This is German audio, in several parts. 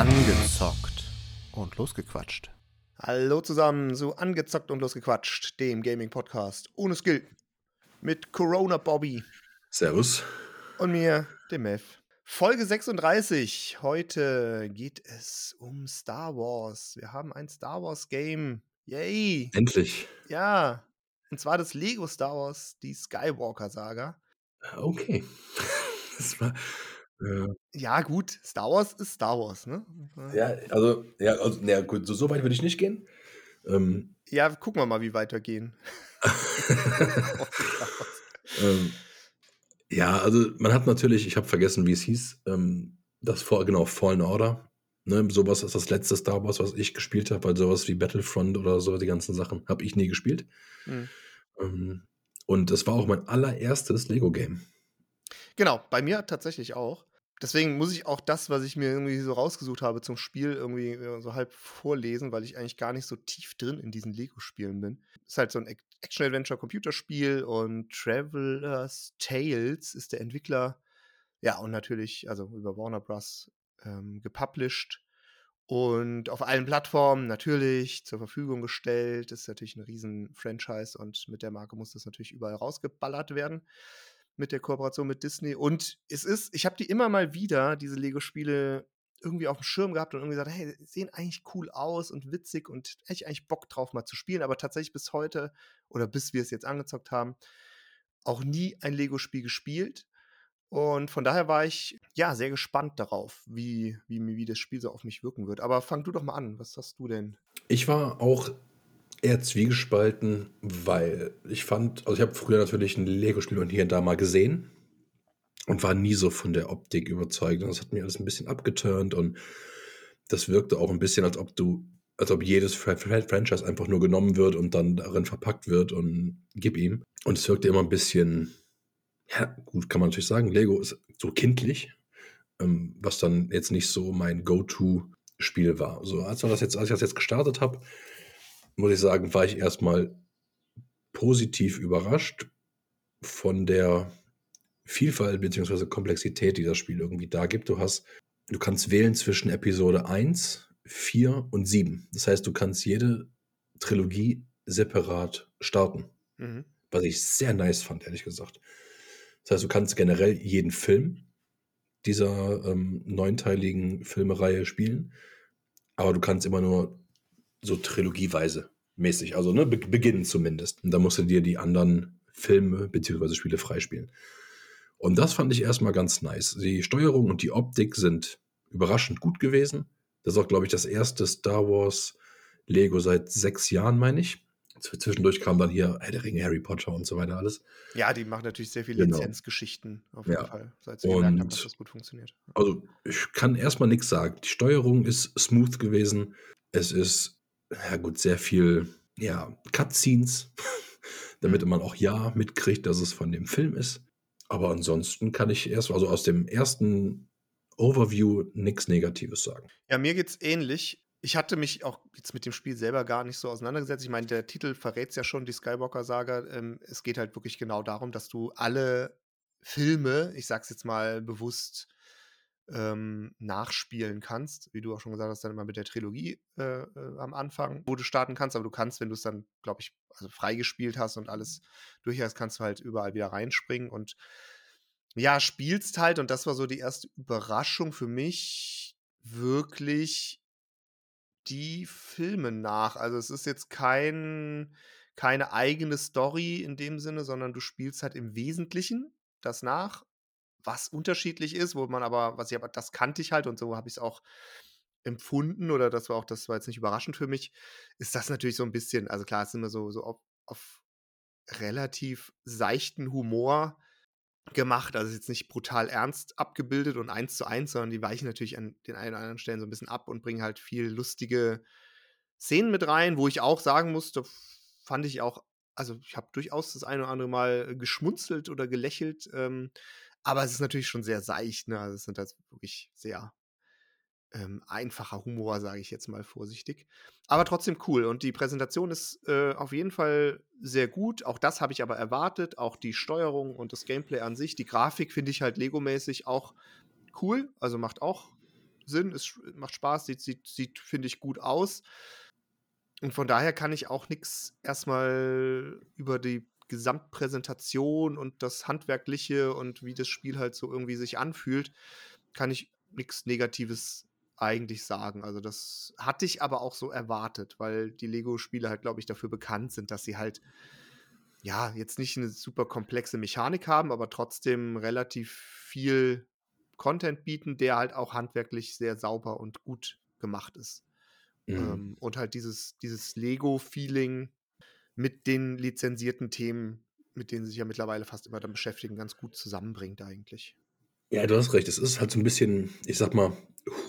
Angezockt und losgequatscht. Hallo zusammen zu Angezockt und losgequatscht, dem Gaming-Podcast ohne Skill. Mit Corona Bobby Servus. und mir, dem Mev. Folge 36. Heute geht es um Star Wars. Wir haben ein Star Wars Game. Yay! Endlich. Ja. Und zwar das Lego Star Wars, die Skywalker Saga. Okay. Das war, äh, Ja, gut, Star Wars ist Star Wars, ne? ja, also, ja, also, na gut, so, so weit würde ich nicht gehen. Ähm, Ja, gucken wir mal, wie weitergehen. ähm, ja, also man hat natürlich, ich habe vergessen, wie es hieß, ähm, das vor, genau, Fallen Order. Ne, sowas ist das letzte Star Wars, was ich gespielt habe, weil sowas wie Battlefront oder so, die ganzen Sachen, habe ich nie gespielt. Hm. Ähm, und das war auch mein allererstes Lego-Game. Genau, bei mir tatsächlich auch. Deswegen muss ich auch das, was ich mir irgendwie so rausgesucht habe zum Spiel, irgendwie äh, so halb vorlesen, weil ich eigentlich gar nicht so tief drin in diesen Lego-Spielen bin. Ist halt so ein Ac- Action-Adventure-Computerspiel und Traveler's Tales ist der Entwickler. Ja, und natürlich, also über Warner Bros. Ähm, gepublished und auf allen Plattformen natürlich zur Verfügung gestellt. Ist natürlich ein riesen Franchise und mit der Marke muss das natürlich überall rausgeballert werden mit der Kooperation mit Disney. Und es ist, ich habe die immer mal wieder, diese Lego-Spiele, irgendwie auf dem Schirm gehabt und irgendwie gesagt, hey, sehen eigentlich cool aus und witzig und hätte ich eigentlich Bock drauf mal zu spielen. Aber tatsächlich bis heute oder bis wir es jetzt angezockt haben, auch nie ein Lego-Spiel gespielt. Und von daher war ich ja sehr gespannt darauf, wie, wie, wie das Spiel so auf mich wirken wird. Aber fang du doch mal an. Was hast du denn? Ich war auch eher zwiegespalten, weil ich fand, also ich habe früher natürlich ein Lego-Spiel und hier und da mal gesehen und war nie so von der Optik überzeugt. Und das hat mir alles ein bisschen abgeturnt und das wirkte auch ein bisschen, als ob du, als ob jedes Fra- Fra- Franchise einfach nur genommen wird und dann darin verpackt wird und gib ihm. Und es wirkte immer ein bisschen, ja, gut, kann man natürlich sagen, Lego ist so kindlich, ähm, was dann jetzt nicht so mein Go-To-Spiel war. So, als, das jetzt, als ich das jetzt gestartet habe, muss ich sagen, war ich erstmal positiv überrascht von der Vielfalt bzw. Komplexität, die das Spiel irgendwie da gibt. Du hast, du kannst wählen zwischen Episode 1, 4 und 7. Das heißt, du kannst jede Trilogie separat starten, Mhm. was ich sehr nice fand, ehrlich gesagt. Das heißt, du kannst generell jeden Film dieser ähm, neunteiligen Filmereihe spielen, aber du kannst immer nur so trilogieweise mäßig, also ne, be beginnen zumindest. Und da musst du dir die anderen Filme bzw. Spiele freispielen. Und das fand ich erstmal ganz nice. Die Steuerung und die Optik sind überraschend gut gewesen. Das ist auch, glaube ich, das erste Star Wars Lego seit sechs Jahren, meine ich. Zwischendurch kam dann hier Herr der Ringe, Harry Potter und so weiter alles. Ja, die machen natürlich sehr viele Genau. Lizenzgeschichten auf jeden Ja. Fall, seit sie gemerkt haben, Und- dass das gut funktioniert. Also, ich kann erstmal nichts sagen. Die Steuerung ist smooth gewesen. Es ist, ja gut, sehr viel, ja, Cutscenes, damit man auch ja mitkriegt, dass es von dem Film ist. Aber ansonsten kann ich erst, also aus dem ersten Overview nichts Negatives sagen. Ja, mir geht's ähnlich. Ich hatte mich auch jetzt mit dem Spiel selber gar nicht so auseinandergesetzt. Ich meine, der Titel verrät es ja schon, die Skywalker-Saga. Ähm, es geht halt wirklich genau darum, dass du alle Filme, ich sag's jetzt mal bewusst, ähm, nachspielen kannst. Wie du auch schon gesagt hast, dann immer mit der Trilogie äh, äh, am Anfang, wo du starten kannst. Aber du kannst, wenn du es dann, glaube ich, also freigespielt hast und alles durch hast, kannst du halt überall wieder reinspringen und ja, spielst halt, und das war so die erste Überraschung für mich, wirklich die Filme nach. Also es ist jetzt kein, keine eigene Story in dem Sinne, sondern du spielst halt im Wesentlichen das nach, was unterschiedlich ist, wo man aber, was ich aber, das kannte ich halt und so habe ich es auch empfunden oder das war auch, das war jetzt nicht überraschend für mich, ist das natürlich so ein bisschen, also klar, es ist immer so, so auf, auf relativ seichten Humor gemacht. Also jetzt nicht brutal ernst abgebildet und eins zu eins, sondern die weichen natürlich an den einen oder anderen Stellen so ein bisschen ab und bringen halt viel lustige Szenen mit rein, wo ich auch sagen musste, fand ich auch, also ich habe durchaus das eine oder andere Mal geschmunzelt oder gelächelt, ähm, aber es ist natürlich schon sehr seicht, ne? Also es sind halt wirklich sehr ähm, einfacher Humor, sage ich jetzt mal vorsichtig. Aber trotzdem cool. Und die Präsentation ist äh, auf jeden Fall sehr gut. Auch das habe ich aber erwartet. Auch die Steuerung und das Gameplay an sich. Die Grafik finde ich halt Lego-mäßig auch cool. Also macht auch Sinn, es macht Spaß, sieht, sieht, sieht finde ich, gut aus. Und von daher kann ich auch nichts erstmal über die Gesamtpräsentation und das Handwerkliche und wie das Spiel halt so irgendwie sich anfühlt, kann ich nichts Negatives eigentlich sagen. Also das hatte ich aber auch so erwartet, weil die Lego-Spiele halt, glaube ich, dafür bekannt sind, dass sie halt ja jetzt nicht eine super komplexe Mechanik haben, aber trotzdem relativ viel Content bieten, der halt auch handwerklich sehr sauber und gut gemacht ist. Mhm. Ähm, und halt dieses, dieses Lego-Feeling mit den lizenzierten Themen, mit denen sie sich ja mittlerweile fast immer dann beschäftigen, ganz gut zusammenbringt eigentlich. Ja, du hast recht. Es ist halt so ein bisschen, ich sag mal,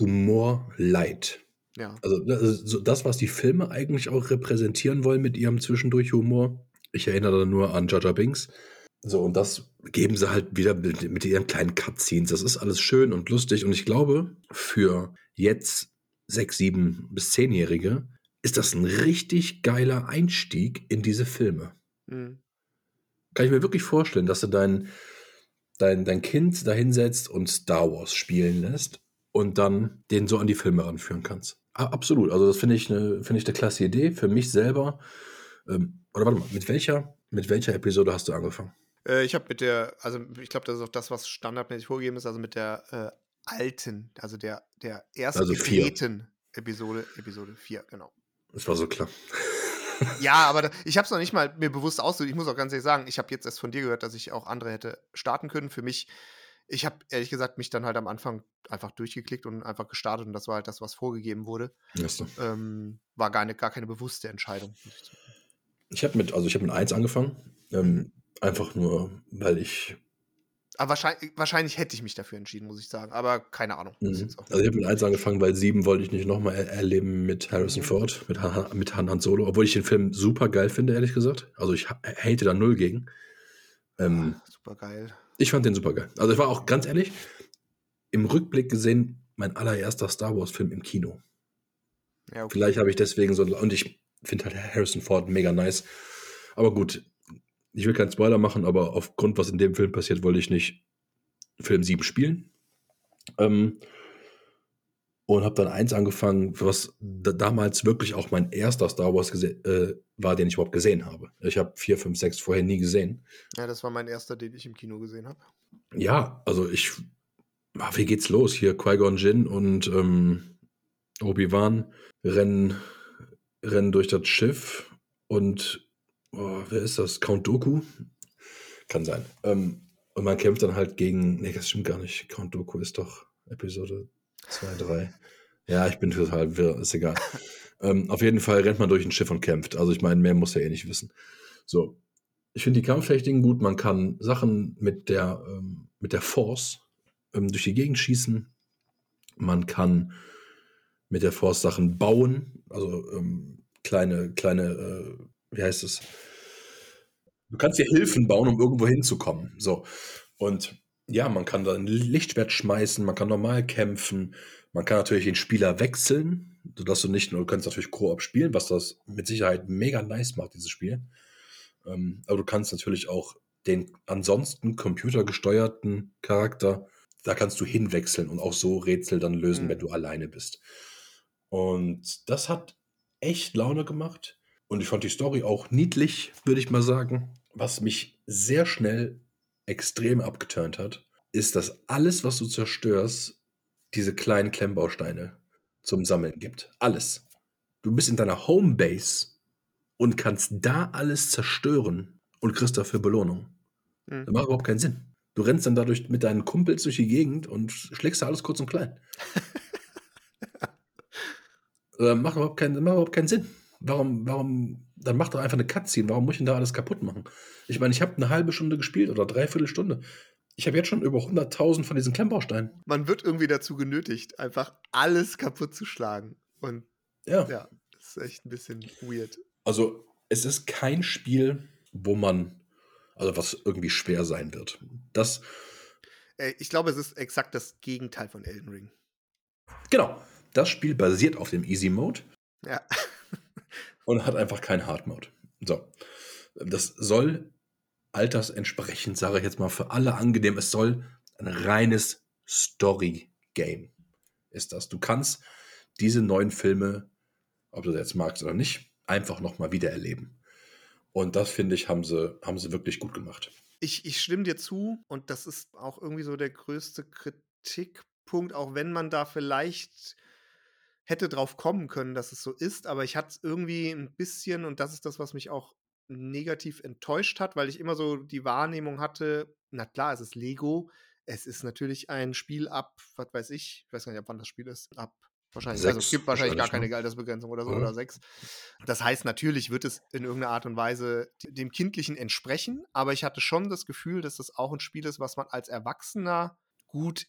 Humor-Light. Ja. Also das, das, was die Filme eigentlich auch repräsentieren wollen mit ihrem Zwischendurch-Humor. Ich erinnere nur an Jaja Binks. So, und das geben sie halt wieder mit, mit ihren kleinen Cutscenes. Das ist alles schön und lustig. Und ich glaube, für jetzt sechs, sieben bis zehnjährige ist das ein richtig geiler Einstieg in diese Filme. Mhm. Kann ich mir wirklich vorstellen, dass du dein, dein, dein Kind da hinsetzt und Star Wars spielen lässt und dann den so an die Filme ranführen kannst. absolut. Also, das finde ich eine find eine klasse Idee für mich selber. Ähm, oder warte mal, mit welcher, mit welcher Episode hast du angefangen? Äh, ich habe mit der, also ich glaube, das ist auch das, was standardmäßig vorgegeben ist, also mit der äh, alten, also der, der ersten also Episode, Episode 4, genau. Das war so klar. ja, aber da, ich habe es noch nicht mal mir bewusst ausgesucht. Ich muss auch ganz ehrlich sagen, ich habe jetzt erst von dir gehört, dass ich auch andere hätte starten können. Für mich, ich habe ehrlich gesagt mich dann halt am Anfang einfach durchgeklickt und einfach gestartet und das war halt das, was vorgegeben wurde. So. Ähm, war gar, ne, gar keine bewusste Entscheidung. Ich habe mit, also ich habe mit 1 angefangen. Ähm, einfach nur, weil ich aber wahrscheinlich, wahrscheinlich, hätte ich mich dafür entschieden, muss ich sagen. Aber keine Ahnung. Mhm. Also ich habe mit 1 angefangen, weil 7 wollte ich nicht nochmal er erleben mit Harrison mhm. Ford, mit, Han, mit Han, Han Solo. Obwohl ich den Film super geil finde, ehrlich gesagt. Also ich hate da null gegen. Ähm, ah, super geil. Ich fand den super geil. Also ich war auch ganz ehrlich, im Rückblick gesehen, mein allererster Star Wars-Film im Kino. Ja, okay. Vielleicht habe ich deswegen so. Und ich finde halt Harrison Ford mega nice. Aber gut, ich will keinen Spoiler machen, aber aufgrund, was in dem Film passiert, wollte ich nicht Film 7 spielen. Ähm, und habe dann eins angefangen, was damals wirklich auch mein erster Star Wars äh, war, den ich überhaupt gesehen habe. Ich habe 4, 5, 6 vorher nie gesehen. Ja, das war mein erster, den ich im Kino gesehen habe. Ja, also ich. Ah, wie geht's los? Hier Qui-Gon Jinn und ähm, Obi-Wan rennen, rennen durch das Schiff und oh, wer ist das? Count Doku? Kann sein. Ähm, und man kämpft dann halt gegen, nee, das stimmt gar nicht. Count Doku ist doch Episode 2, 3. Ja, ich bin total wirr, ist egal. ähm, auf jeden Fall rennt man durch ein Schiff und kämpft. Also ich meine, mehr muss er eh nicht wissen. So. Ich finde die Kampftechniken gut. Man kann Sachen mit der, ähm, mit der Force ähm, durch die Gegend schießen. Man kann mit der Force Sachen bauen. Also ähm, kleine, kleine äh, wie heißt es? Du kannst dir Hilfen bauen, um irgendwo hinzukommen. So. Und ja, man kann da ein Lichtschwert schmeißen, man kann normal kämpfen, man kann natürlich den Spieler wechseln, sodass du nicht nur, du kannst natürlich Koop spielen, was das mit Sicherheit mega nice macht, dieses Spiel. Ähm, aber du kannst natürlich auch den ansonsten computergesteuerten Charakter, da kannst du hinwechseln und auch so Rätsel dann lösen, mhm. wenn du alleine bist. Und das hat echt Laune gemacht. Und ich fand die Story auch niedlich, würde ich mal sagen. Was mich sehr schnell extrem abgeturnt hat, ist, dass alles, was du zerstörst, diese kleinen Klemmbausteine zum Sammeln gibt. Alles. Du bist in deiner Homebase und kannst da alles zerstören und kriegst dafür Belohnung. Mhm. Das macht überhaupt keinen Sinn. Du rennst dann dadurch mit deinen Kumpels durch die Gegend und schlägst da alles kurz und klein. äh, macht, überhaupt keinen, macht überhaupt keinen Sinn. Warum, warum, dann mach doch einfach eine Cutscene. Warum muss ich denn da alles kaputt machen? Ich meine, ich habe eine halbe Stunde gespielt oder dreiviertel Stunde. Ich habe jetzt schon über 100.000 von diesen Klemmbausteinen. Man wird irgendwie dazu genötigt, einfach alles kaputt zu schlagen. Und ja, ja das ist echt ein bisschen weird. Also, es ist kein Spiel, wo man, also was irgendwie schwer sein wird. Das. Ich glaube, es ist exakt das Gegenteil von Elden Ring. Genau. Das Spiel basiert auf dem Easy Mode. Ja und hat einfach keinen Hard Mode. So. Das soll altersentsprechend, sage ich jetzt mal, für alle angenehm. Es soll ein reines Story-Game ist das. Du kannst diese neuen Filme, ob du das jetzt magst oder nicht, einfach nochmal wieder erleben. Und das, finde ich, haben sie, haben sie wirklich gut gemacht. Ich, ich stimme dir zu und das ist auch irgendwie so der größte Kritikpunkt, auch wenn man da vielleicht hätte drauf kommen können, dass es so ist, aber ich hatte es irgendwie ein bisschen, und das ist das, was mich auch negativ enttäuscht hat, weil ich immer so die Wahrnehmung hatte, na klar, es ist Lego, es ist natürlich ein Spiel ab, was weiß ich, ich weiß gar nicht, ab wann das Spiel ist, ab wahrscheinlich, also es gibt wahrscheinlich gar keine ne? Altersbegrenzung oder so ja. oder sechs. Das heißt, natürlich wird es in irgendeiner Art und Weise dem Kindlichen entsprechen, aber ich hatte schon das Gefühl, dass das auch ein Spiel ist, was man als Erwachsener gut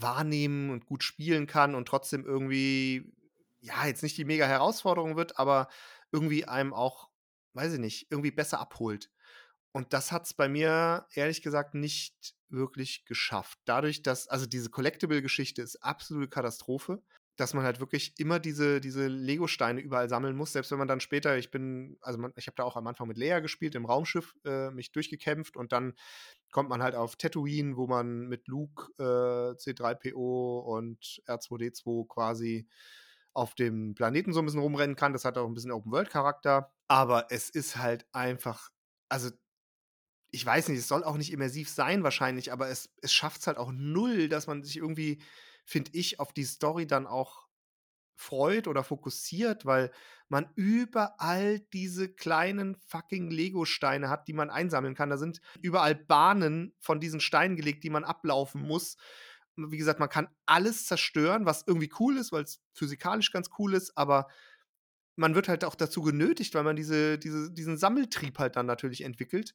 wahrnehmen und gut spielen kann und trotzdem irgendwie, ja, jetzt nicht die mega Herausforderung wird, aber irgendwie einem auch, weiß ich nicht, irgendwie besser abholt. Und das hat es bei mir ehrlich gesagt nicht wirklich geschafft. Dadurch, dass, also diese Collectible-Geschichte ist absolute Katastrophe, dass man halt wirklich immer diese, diese Lego-Steine überall sammeln muss, selbst wenn man dann später, ich bin, also man, ich habe da auch am Anfang mit Lea gespielt, im Raumschiff äh, mich durchgekämpft und dann kommt man halt auf Tatooine, wo man mit Luke, äh, C3PO und R2D2 quasi auf dem Planeten so ein bisschen rumrennen kann. Das hat auch ein bisschen Open-World-Charakter. Aber es ist halt einfach, also ich weiß nicht, es soll auch nicht immersiv sein wahrscheinlich, aber es, es schafft es halt auch null, dass man sich irgendwie, finde ich, auf die Story dann auch freut oder fokussiert, weil man überall diese kleinen fucking Lego-Steine hat, die man einsammeln kann. Da sind überall Bahnen von diesen Steinen gelegt, die man ablaufen muss. Wie gesagt, man kann alles zerstören, was irgendwie cool ist, weil es physikalisch ganz cool ist, aber man wird halt auch dazu genötigt, weil man diese, diese, diesen Sammeltrieb halt dann natürlich entwickelt.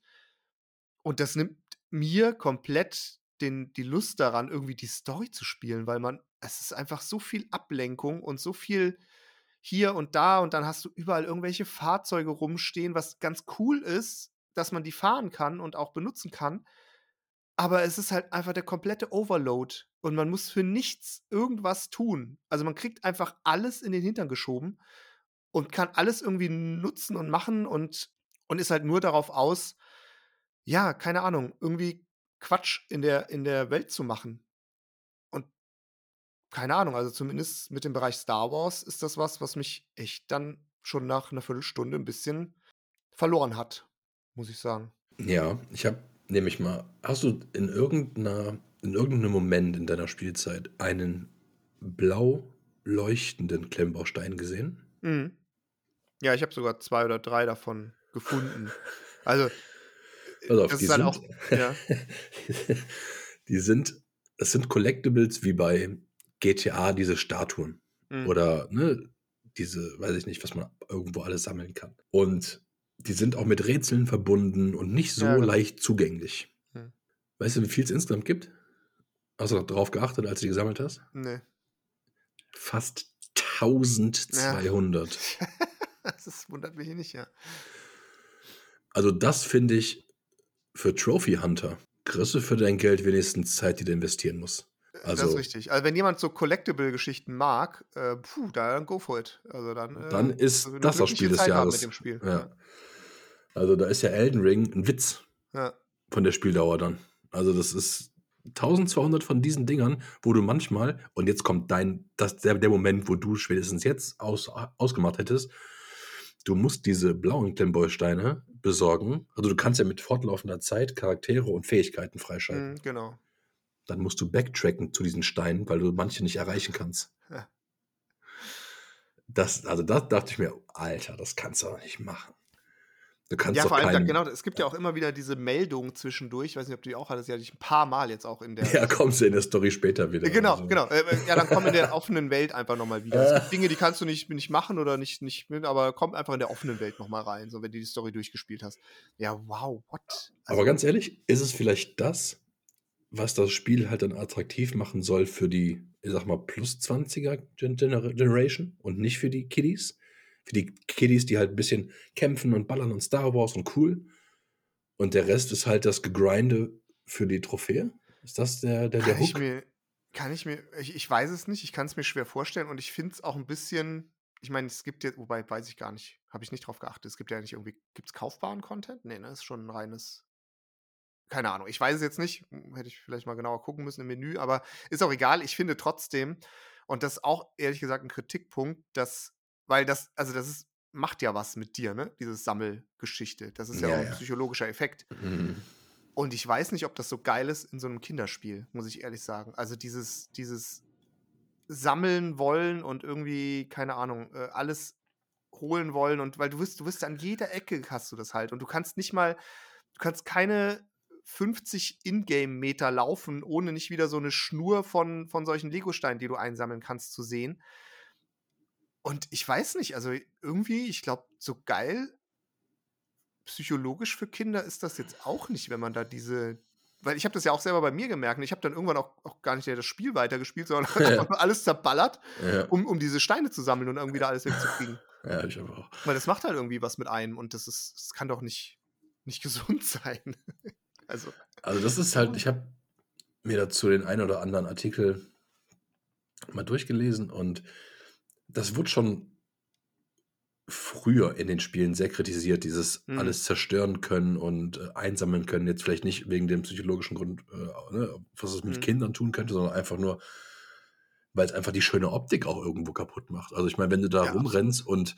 Und das nimmt mir komplett den, die Lust daran, irgendwie die Story zu spielen, weil man, es ist einfach so viel Ablenkung und so viel hier und da und dann hast du überall irgendwelche Fahrzeuge rumstehen, was ganz cool ist, dass man die fahren kann und auch benutzen kann. Aber es ist halt einfach der komplette Overload und man muss für nichts irgendwas tun. Also man kriegt einfach alles in den Hintern geschoben und kann alles irgendwie nutzen und machen und, und ist halt nur darauf aus, ja, keine Ahnung, irgendwie Quatsch in der, in der Welt zu machen. Und keine Ahnung, also zumindest mit dem Bereich Star Wars ist das was, was mich echt dann schon nach einer Viertelstunde ein bisschen verloren hat, muss ich sagen. Ja, ich habe nämlich mal, hast du in irgendeiner, in irgendeinem Moment in deiner Spielzeit einen blau leuchtenden Klemmbaustein gesehen? Mhm. Ja, ich habe sogar zwei oder drei davon gefunden. Also also auf, die, sind, auch, ja. die sind, das sind Collectibles wie bei GTA, diese Statuen. Mhm. Oder ne, diese, weiß ich nicht, was man irgendwo alles sammeln kann. Und die sind auch mit Rätseln verbunden und nicht so ja, genau. leicht zugänglich. Mhm. Weißt du, wie viel es insgesamt gibt? Hast du darauf geachtet, als du die gesammelt hast? Nee. Fast 1200. Ja. das wundert mich nicht, ja. Also das finde ich für Trophy Hunter kriegst du für dein Geld wenigstens Zeit, die du investieren musst. Also, das ist also richtig. Also wenn jemand so Collectible-Geschichten mag, äh, puh, dann go for it. Also dann, äh, dann ist das das Spiel des Zeit Jahres. Mit dem Spiel. Ja. Also da ist ja Elden Ring ein Witz ja. von der Spieldauer dann. Also das ist 1200 von diesen Dingern, wo du manchmal, und jetzt kommt dein, das, der, der Moment, wo du spätestens jetzt aus, ausgemacht hättest, du musst diese blauen Klemmbausteine besorgen. Also du kannst ja mit fortlaufender Zeit Charaktere und Fähigkeiten freischalten. Mhm, genau. Dann musst du backtracken zu diesen Steinen, weil du manche nicht erreichen kannst. Ja. Das, also da dachte ich mir, Alter, das kannst du auch nicht machen. Du kannst ja, vor allem, keinen, genau, es gibt ja auch immer wieder diese Meldungen zwischendurch. Ich weiß nicht, ob du die auch hattest, hatte ich ein paar Mal jetzt auch in der. Ja, kommst du in der Story später wieder. Genau, also. genau. Äh, äh, ja, dann komm in der offenen Welt einfach nochmal wieder. Es gibt Dinge, die kannst du nicht, nicht machen oder nicht, nicht aber komm einfach in der offenen Welt nochmal rein, so wenn du die Story durchgespielt hast. Ja, wow, what? Also, aber ganz ehrlich, ist es vielleicht das, was das Spiel halt dann attraktiv machen soll für die, ich sag mal, plus 20er Generation und nicht für die Kiddies? Für die Kiddies, die halt ein bisschen kämpfen und ballern und Star Wars und cool. Und der Rest ist halt das Gegrinde für die Trophäe? Ist das der, der, der kann Hook? Ich mir, kann ich mir, ich, ich weiß es nicht, ich kann es mir schwer vorstellen und ich finde es auch ein bisschen, ich meine, es gibt jetzt, wobei weiß ich gar nicht, habe ich nicht drauf geachtet, es gibt ja nicht irgendwie, gibt es kaufbaren Content? Nee, ne, ist schon ein reines, keine Ahnung, ich weiß es jetzt nicht, hätte ich vielleicht mal genauer gucken müssen im Menü, aber ist auch egal, ich finde trotzdem, Und das ist auch ehrlich gesagt ein Kritikpunkt, dass, weil das, also das ist, macht ja was mit dir, ne? Diese Sammelgeschichte. Das ist ja, Ja, auch ein ja. psychologischer Effekt. Mhm. Und ich weiß nicht, ob das so geil ist in so einem Kinderspiel, muss ich ehrlich sagen. Also dieses, dieses Sammeln wollen und irgendwie, keine Ahnung, äh, alles holen wollen und weil du wirst, du wirst an jeder Ecke hast du das halt und du kannst nicht mal, du kannst keine 50 Ingame-Meter laufen, ohne nicht wieder so eine Schnur von, von solchen Legosteinen, die du einsammeln kannst, zu sehen. Und ich weiß nicht, also irgendwie, ich glaube, so geil psychologisch für Kinder ist das jetzt auch nicht, wenn man da diese. Weil ich habe das ja auch selber bei mir gemerkt. und Ich habe dann irgendwann auch, auch gar nicht das Spiel weitergespielt, sondern Ja. alles zerballert, Ja, um, um diese Steine zu sammeln und irgendwie da alles wegzukriegen. ja, ich aber auch. Weil das macht halt irgendwie was mit einem und das ist, das kann doch nicht, nicht gesund sein. also, Also das ist halt, ich habe mir dazu den einen oder anderen Artikel mal durchgelesen und das wird schon früher in den Spielen sehr kritisiert, dieses Mhm. alles zerstören können und äh, einsammeln können. Jetzt vielleicht nicht wegen dem psychologischen Grund, äh, ne, was es mit Mhm. Kindern tun könnte, sondern einfach nur, weil es einfach die schöne Optik auch irgendwo kaputt macht. Also ich meine, wenn du da Ja, rumrennst und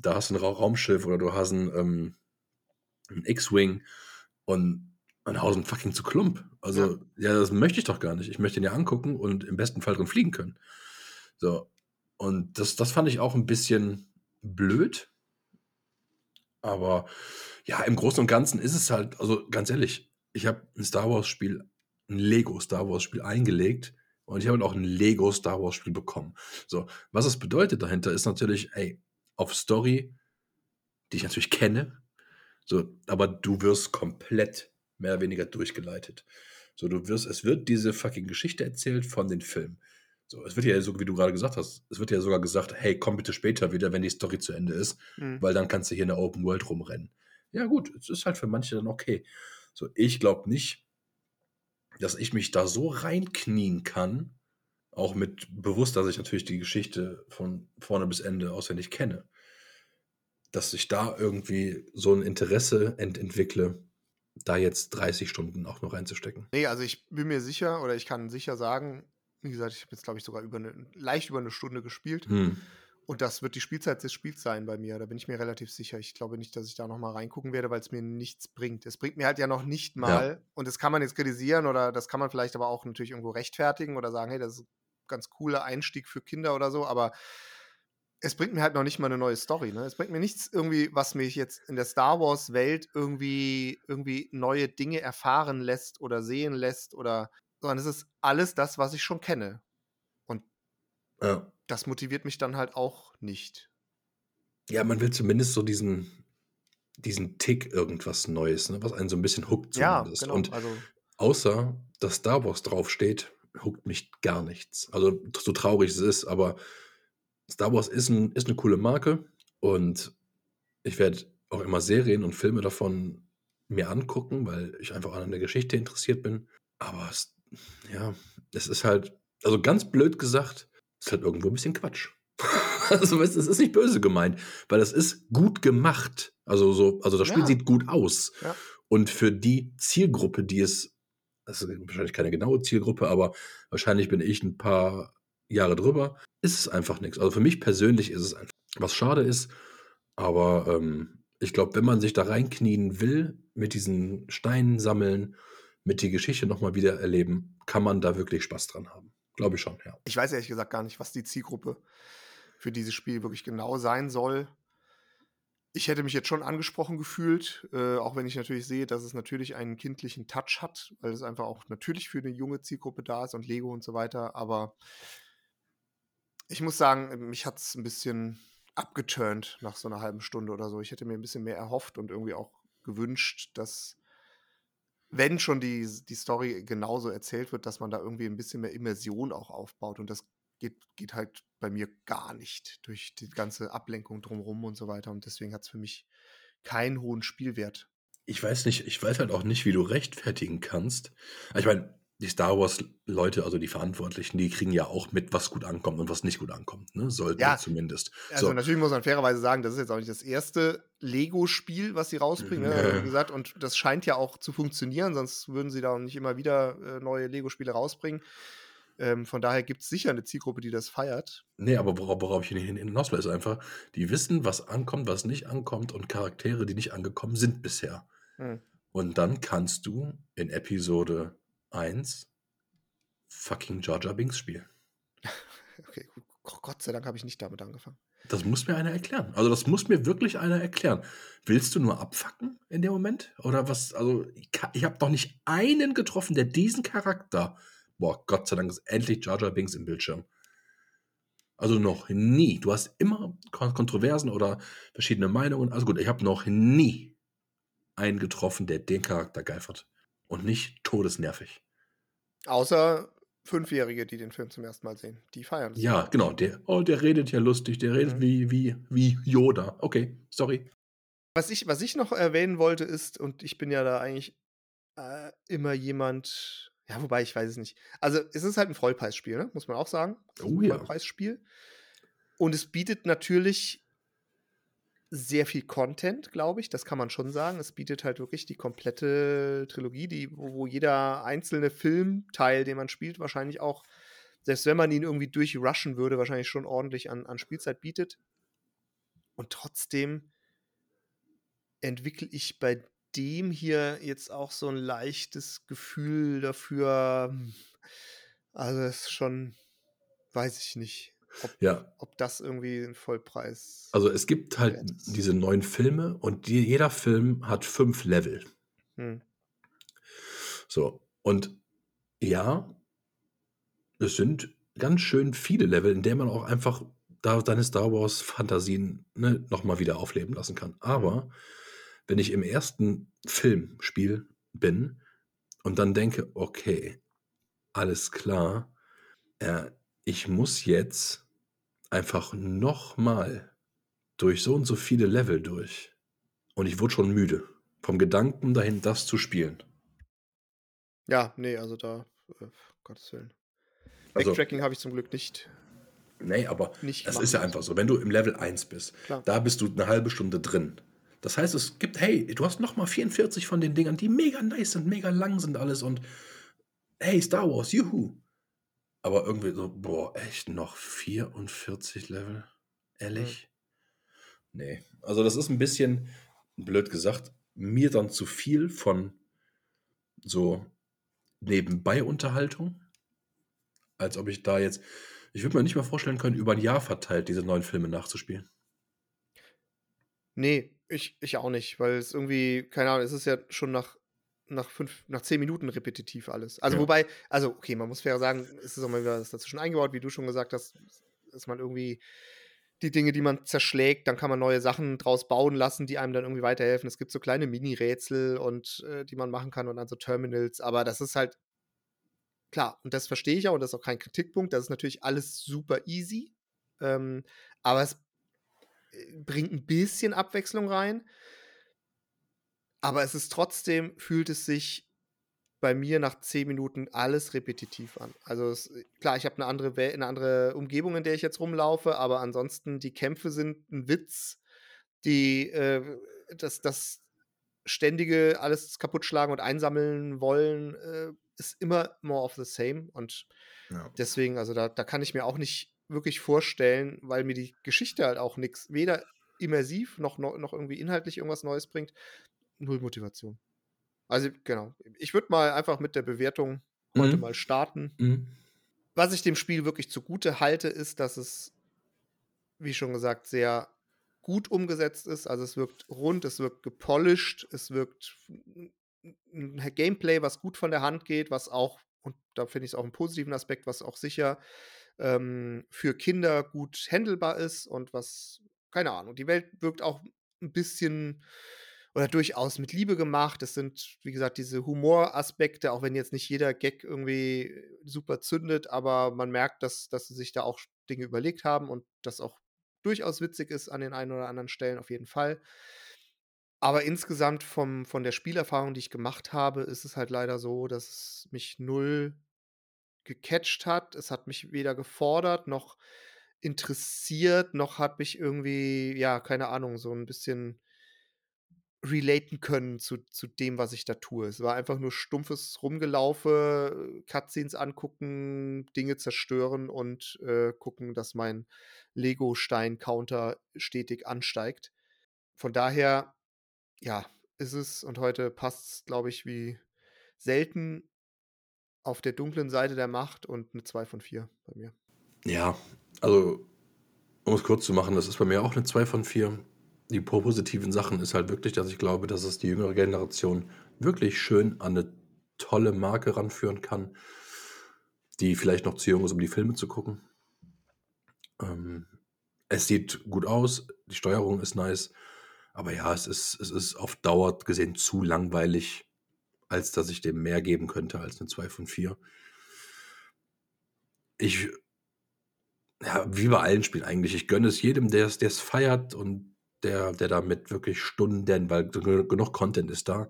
da hast du ein Ra Raumschiff oder du hast ein, ähm, ein X-Wing und ein Haus fucking zu Klump. Also, ja. das möchte ich doch gar nicht. Ich möchte ihn ja angucken und im besten Fall drin fliegen können. So. Und das, das fand ich auch ein bisschen blöd. Aber ja, im Großen und Ganzen ist es halt, also ganz ehrlich, ich habe ein Star Wars-Spiel, ein Lego Star Wars-Spiel eingelegt und ich habe auch ein Lego Star Wars-Spiel bekommen. So, was es bedeutet dahinter ist natürlich, ey, auf Story, die ich natürlich kenne, so, aber du wirst komplett mehr oder weniger durchgeleitet. So, du wirst, es wird diese fucking Geschichte erzählt von den Filmen. So, es wird ja so, wie du gerade gesagt hast, es wird ja sogar gesagt, hey, komm bitte später wieder, wenn die Story zu Ende ist, Mhm. weil dann kannst du hier in der Open World rumrennen. Ja, gut, es ist halt für manche dann okay. So, ich glaube nicht, dass ich mich da so reinknien kann, auch mit bewusst, dass ich natürlich die Geschichte von vorne bis Ende auswendig kenne, dass ich da irgendwie so ein Interesse ent entwickle, da jetzt 30 Stunden auch noch reinzustecken. Nee, also ich bin mir sicher oder ich kann sicher sagen, wie gesagt, ich habe jetzt, glaube ich, sogar über eine, leicht über eine Stunde gespielt. Hm. Und das wird die Spielzeit des Spiels sein bei mir. Da bin ich mir relativ sicher. Ich glaube nicht, dass ich da nochmal reingucken werde, weil es mir nichts bringt. Es bringt mir halt ja noch nicht mal, und das kann man jetzt kritisieren oder das kann man vielleicht aber auch natürlich irgendwo rechtfertigen oder sagen, hey, das ist ein ganz cooler Einstieg für Kinder oder so, aber es bringt mir halt noch nicht mal eine neue Story. Ne? Es bringt mir nichts irgendwie, was mich jetzt in der Star Wars-Welt irgendwie, irgendwie neue Dinge erfahren lässt oder sehen lässt oder, sondern es ist alles das, was ich schon kenne. Und Ja. das motiviert mich dann halt auch nicht. ja, man will zumindest so diesen, diesen Tick irgendwas Neues, ne, was einen so ein bisschen hookt Ja, zumindest. genau. Und also, außer, dass Star Wars draufsteht, hookt mich gar nichts. Also so traurig es ist, aber Star Wars ist, ein, ist eine coole Marke und ich werde auch immer Serien und Filme davon mir angucken, weil ich einfach an der Geschichte interessiert bin. Aber es, ja, es ist halt, also ganz blöd gesagt, es ist halt irgendwo ein bisschen Quatsch. also weißt, du, es ist nicht böse gemeint, weil es ist gut gemacht. Also so, also das Spiel Ja. sieht gut aus. Ja. Und für die Zielgruppe, die es, das ist wahrscheinlich keine genaue Zielgruppe, aber wahrscheinlich bin ich ein paar Jahre drüber, ist es einfach nichts. Also für mich persönlich ist es einfach, was schade ist, aber ähm, ich glaube, wenn man sich da reinknien will, mit diesen Steinen sammeln, mit die Geschichte nochmal wieder erleben, kann man da wirklich Spaß dran haben. Glaube ich schon, ja. ich weiß ehrlich gesagt gar nicht, was die Zielgruppe für dieses Spiel wirklich genau sein soll. Ich hätte mich jetzt schon angesprochen gefühlt, äh, auch wenn ich natürlich sehe, dass es natürlich einen kindlichen Touch hat, weil es einfach auch natürlich für eine junge Zielgruppe da ist und Lego und so weiter. Aber ich muss sagen, mich hat es ein bisschen abgeturnt nach so einer halben Stunde oder so. Ich hätte mir ein bisschen mehr erhofft und irgendwie auch gewünscht, dass, wenn schon die, die Story genauso erzählt wird, dass man da irgendwie ein bisschen mehr Immersion auch aufbaut. Und das geht, geht halt bei mir gar nicht durch die ganze Ablenkung drumherum und so weiter. Und deswegen hat es für mich keinen hohen Spielwert. Ich weiß nicht, ich weiß halt auch nicht, wie du rechtfertigen kannst. Ich meine, die Star Wars-Leute, also die Verantwortlichen, die kriegen ja auch mit, was gut ankommt und was nicht gut ankommt. Ne? Sollten Ja. zumindest. Also So. natürlich muss man fairerweise sagen, das ist jetzt auch nicht das erste Lego-Spiel, was sie rausbringen. Ne? Ja. Wie gesagt, und das scheint ja auch zu funktionieren, sonst würden sie da auch nicht immer wieder äh, neue Lego-Spiele rausbringen. Ähm, von daher gibt es sicher eine Zielgruppe, die das feiert. Nee, aber worauf, worauf ich hin- hinaus will, ist einfach, die wissen, was ankommt, was nicht ankommt und Charaktere, die nicht angekommen sind bisher. Hm. Und dann kannst du in Episode 1 fucking Jar Jar Binks spielen. Okay, gut. Gott sei Dank habe ich nicht damit angefangen. Das muss mir einer erklären. Also das muss mir wirklich einer erklären. Willst du nur abfacken in dem Moment? Oder was? Also ich, ich habe noch nicht einen getroffen, der diesen Charakter. Boah, Gott sei Dank ist endlich Jar Jar Binks im Bildschirm. Also noch nie. Du hast immer Kon Kontroversen oder verschiedene Meinungen. Also gut, ich habe noch nie einen getroffen, der den Charakter geifert. Und nicht todesnervig. Außer Fünfjährige, die den Film zum ersten Mal sehen. Die feiern es. Ja, genau. Der, oh, der redet ja lustig. Der redet Mhm. wie, wie, wie Yoda. Okay, sorry. Was ich, was ich noch erwähnen wollte, ist, und ich bin ja da eigentlich äh, immer jemand, ja, wobei ich weiß es nicht. Also, es ist halt ein Vollpreisspiel, ne? muss man auch sagen. Oh ein ja. Vollpreisspiel. Und es bietet natürlich sehr viel Content, glaube ich. Das kann man schon sagen. Es bietet halt wirklich die komplette Trilogie, die, wo, jeder einzelne Filmteil, den man spielt, wahrscheinlich auch, selbst wenn man ihn irgendwie durchrushen würde, wahrscheinlich schon ordentlich an, an Spielzeit bietet. Und trotzdem entwickle ich bei dem hier jetzt auch so ein leichtes Gefühl dafür. hm, Also, es ist schon, weiß ich nicht, ob, Ja, ob das irgendwie ein Vollpreis. Also es gibt halt diese neun Filme und die, jeder Film hat fünf Level. Hm. So, und ja, es sind ganz schön viele Level, in denen man auch einfach da seine Star Wars-Fantasien ne, nochmal wieder aufleben lassen kann. Aber wenn ich im ersten Filmspiel bin und dann denke, okay, alles klar, äh, ich muss jetzt einfach nochmal durch so und so viele Level durch. Und ich wurde schon müde vom Gedanken dahin, das zu spielen. Ja, nee, also da, äh, Gottes Willen. Also, Backtracking habe ich zum Glück nicht. nee, aber Nicht gemacht. ist ja einfach so. Wenn du im Level 1 bist, Klar. da bist du eine halbe Stunde drin. Das heißt, es gibt, hey, du hast nochmal 44 von den Dingern, die mega nice sind, mega lang sind alles und hey, Star Wars, juhu. Aber irgendwie so, boah, echt noch 44 Level? Ehrlich? Nee. Also, das ist ein bisschen, blöd gesagt, mir dann zu viel von so Nebenbei-Unterhaltung, als ob ich da jetzt, ich würde mir nicht mal vorstellen können, über ein Jahr verteilt diese neuen Filme nachzuspielen. Nee, ich, ich auch nicht, weil es irgendwie, keine Ahnung, es ist ja schon nach, nach fünf, nach zehn Minuten repetitiv alles. Also Ja. wobei, also okay, man muss fair sagen, es ist auch mal wieder was dazwischen eingebaut, wie du schon gesagt hast, dass man irgendwie die Dinge, die man zerschlägt, dann kann man neue Sachen draus bauen lassen, die einem dann irgendwie weiterhelfen. Es gibt so kleine Mini-Rätsel und äh, die man machen kann und dann so Terminals, aber das ist halt klar, und das verstehe ich auch, und das ist auch kein Kritikpunkt, das ist natürlich alles super easy. Ähm, aber es äh, bringt ein bisschen Abwechslung rein. Aber es ist trotzdem, fühlt es sich bei mir nach zehn Minuten alles repetitiv an. Also es, klar, ich habe eine andere, Wel- eine andere Umgebung, in der ich jetzt rumlaufe, aber ansonsten die Kämpfe sind ein Witz. Die, äh, das, das ständige alles kaputtschlagen und einsammeln wollen, äh, ist immer more of the same. Und Ja. deswegen, also da, da kann ich mir auch nicht wirklich vorstellen, weil mir die Geschichte halt auch nichts, weder immersiv noch, noch, noch irgendwie inhaltlich irgendwas Neues bringt. Null Motivation. Also, genau. Ich würde mal einfach mit der Bewertung heute Mhm. mal starten. Mhm. Was ich dem Spiel wirklich zugute halte, ist, dass es, wie schon gesagt, sehr gut umgesetzt ist. Also es wirkt rund, es wirkt gepolished, es wirkt ein Gameplay, was gut von der Hand geht, was auch, und da finde ich es auch einen positiven Aspekt, was auch sicher ähm, für Kinder gut handelbar ist und was, keine Ahnung, die Welt wirkt auch ein bisschen oder durchaus mit Liebe gemacht. Es sind, wie gesagt, diese Humoraspekte, auch wenn jetzt nicht jeder Gag irgendwie super zündet, aber man merkt, dass, dass sie sich da auch Dinge überlegt haben und das auch durchaus witzig ist an den einen oder anderen Stellen auf jeden Fall. Aber insgesamt vom, von der Spielerfahrung, die ich gemacht habe, ist es halt leider so, dass es mich null gecatcht hat. Es hat mich weder gefordert noch interessiert, noch hat mich irgendwie, ja, keine Ahnung, so ein bisschen relaten können zu, zu dem, was ich da tue. Es war einfach nur stumpfes Rumgelaufe, Cutscenes angucken, Dinge zerstören und äh, gucken, dass mein Lego-Stein-Counter stetig ansteigt. Von daher, ja, ist es und heute passt es, glaube ich, wie selten auf der dunklen Seite der Macht und eine 2 von 4 bei mir. Ja, also um es kurz zu machen, das ist bei mir auch eine 2 von 4 die positiven Sachen ist halt wirklich, dass ich glaube, dass es die jüngere Generation wirklich schön an eine tolle Marke ranführen kann, die vielleicht noch zu jung ist, um die Filme zu gucken. Ähm, es sieht gut aus, die Steuerung ist nice, aber ja, es ist, es ist auf Dauer gesehen zu langweilig, als dass ich dem mehr geben könnte als eine 2 von 4. Ich, ja, wie bei allen Spielen eigentlich, ich gönne es jedem, der es feiert und der, der damit wirklich Stunden, weil genug Content ist da,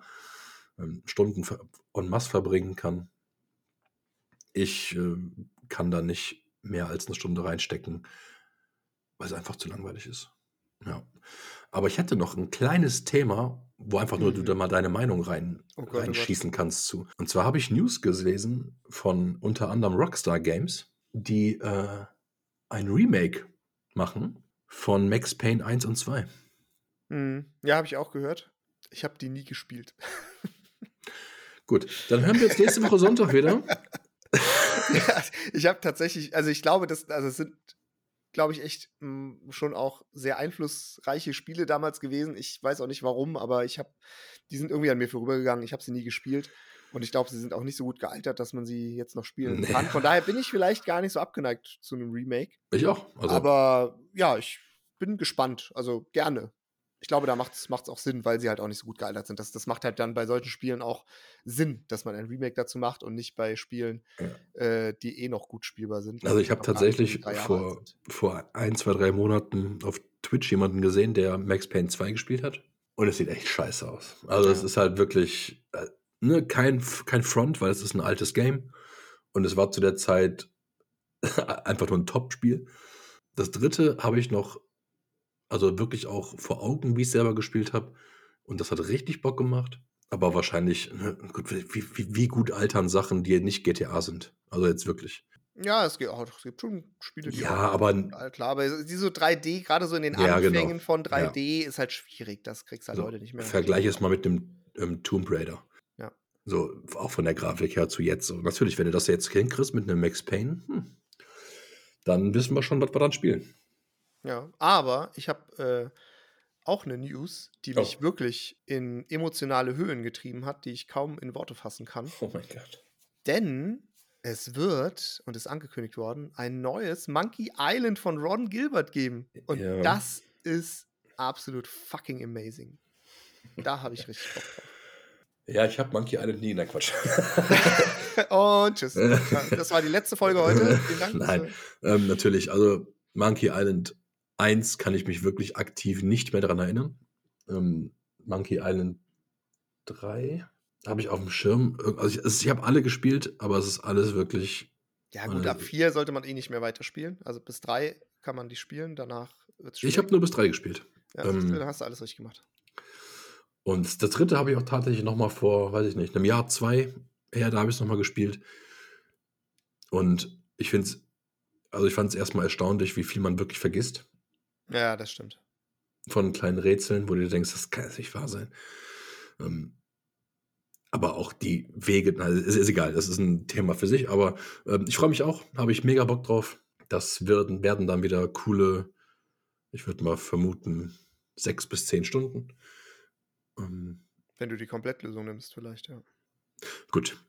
ähm, Stunden en masse verbringen kann. Ich äh, kann da nicht mehr als eine Stunde reinstecken, weil es einfach zu langweilig ist. Ja. Aber ich hätte noch ein kleines Thema, wo einfach nur mhm. du da mal deine Meinung rein, oh Gott, oh reinschießen kannst zu. Und zwar habe ich News gelesen von unter anderem Rockstar Games, die äh, ein Remake machen von Max Payne 1 und 2. Mhm. Ja, habe ich auch gehört. Ich habe die nie gespielt. Gut, dann hören wir uns nächste Woche Sonntag wieder. ja, ich habe tatsächlich, also ich glaube, das, also es sind, glaube ich, echt mh, hm, schon auch sehr einflussreiche Spiele damals gewesen. Ich weiß auch nicht warum, aber ich habe, die sind irgendwie an mir vorübergegangen. Ich habe sie nie gespielt. Und ich glaube, sie sind auch nicht so gut gealtert, dass man sie jetzt noch spielen nee. kann. Von daher bin ich vielleicht gar nicht so abgeneigt zu einem Remake. Ich auch. Also. Aber ja, ich bin gespannt. Also gerne ich glaube, da macht es auch Sinn, weil sie halt auch nicht so gut gealtert sind. Das, das macht halt dann bei solchen Spielen auch Sinn, dass man ein Remake dazu macht und nicht bei Spielen, ja. äh, die eh noch gut spielbar sind. Also ich habe tatsächlich vor, vor ein, zwei, drei Monaten auf Twitch jemanden gesehen, der Max Payne 2 gespielt hat. Und es sieht echt scheiße aus. Also ja. es ist halt wirklich äh, ne, kein, kein Front, weil es ist ein altes Game. Und es war zu der Zeit einfach nur ein Top-Spiel. Das dritte habe ich noch also wirklich auch vor Augen, wie ich selber gespielt habe. Und das hat richtig Bock gemacht. Aber wahrscheinlich, ne, gut, wie, wie, wie gut altern Sachen, die nicht GTA sind. Also jetzt wirklich. Ja, es gibt, auch, es gibt schon Spiele, die Ja, aber klar, aber die so 3D, gerade so in den ja, genau. Anfängen von 3D, ja. ist halt schwierig. Das kriegst du halt so, heute nicht mehr. Vergleich es mal mit dem ähm, Tomb Raider. So, auch von der Grafik her zu jetzt. So, natürlich, wenn du das jetzt hinkriegst mit einem Max Payne, hm, dann wissen wir schon, was wir dann spielen. Ja, aber ich habe äh, auch eine News, die Oh. mich wirklich in emotionale Höhen getrieben hat, die ich kaum in Worte fassen kann. Oh mein Gott. Denn es wird, und ist angekündigt worden, ein neues Monkey Island von Ron Gilbert geben. Und Ja. das ist absolut fucking amazing. Da habe ich richtig Bock drauf. Ja, ich habe Monkey Island nie. Nein, Quatsch. Und tschüss. Das war die letzte Folge heute. Vielen Dank. Nein, ähm, natürlich. Also Monkey Island Eins kann ich mich wirklich aktiv nicht mehr daran erinnern. Ähm, Monkey Island 3 habe ich auf dem Schirm. Also ich, also ich habe alle gespielt, aber es ist alles wirklich. Ja, gut, ab 4 sollte man eh nicht mehr weiterspielen. Also bis 3 kann man die spielen, danach wird es Ich habe nur bis 3 gespielt. Ja, ähm, dann hast du alles richtig gemacht. Und das dritte habe ich auch tatsächlich nochmal vor, weiß ich nicht, einem Jahr, zwei her, da habe ich es nochmal gespielt. Und ich finde es, also ich fand es erstmal erstaunlich, wie viel man wirklich vergisst. Ja, das stimmt. Von kleinen Rätseln, wo du denkst, das kann jetzt nicht wahr sein. Ähm, aber auch die Wege, also ist, ist, egal, das ist ein Thema für sich, aber ähm, ich freue mich auch, habe ich mega Bock drauf. Das werden, werden dann wieder coole, ich würde mal vermuten, sechs bis zehn Stunden. Ähm, Wenn du die Komplettlösung nimmst, vielleicht, ja. Gut.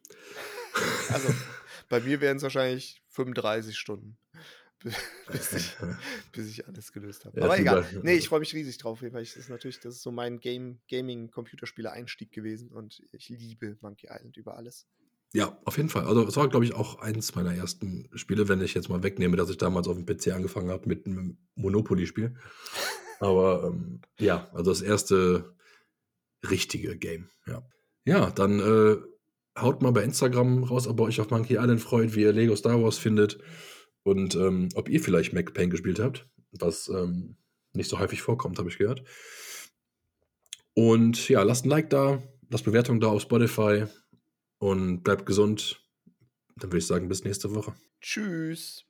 Also, bei mir wären es wahrscheinlich 35 Stunden. bis, ich, bis ich alles gelöst habe. Ja, Aber egal. Nee, ich freue mich riesig drauf, weil ich, das ist natürlich, das ist so mein Game, Gaming-Computerspieler-Einstieg gewesen und ich liebe Monkey Island über alles. Ja, auf jeden Fall. Also es war, glaube ich, auch eins meiner ersten Spiele, wenn ich jetzt mal wegnehme, dass ich damals auf dem PC angefangen habe mit einem Monopoly-Spiel. Aber ähm, ja, also das erste richtige Game, ja. Ja, dann äh, haut mal bei Instagram raus, ob ihr euch auf Monkey Island freut, wie ihr Lego Star Wars findet und ähm, ob ihr vielleicht Mac Pain gespielt habt, was ähm, nicht so häufig vorkommt, habe ich gehört. Und ja, lasst ein Like da, lasst Bewertung da auf Spotify und bleibt gesund. Dann würde ich sagen, bis nächste Woche. Tschüss.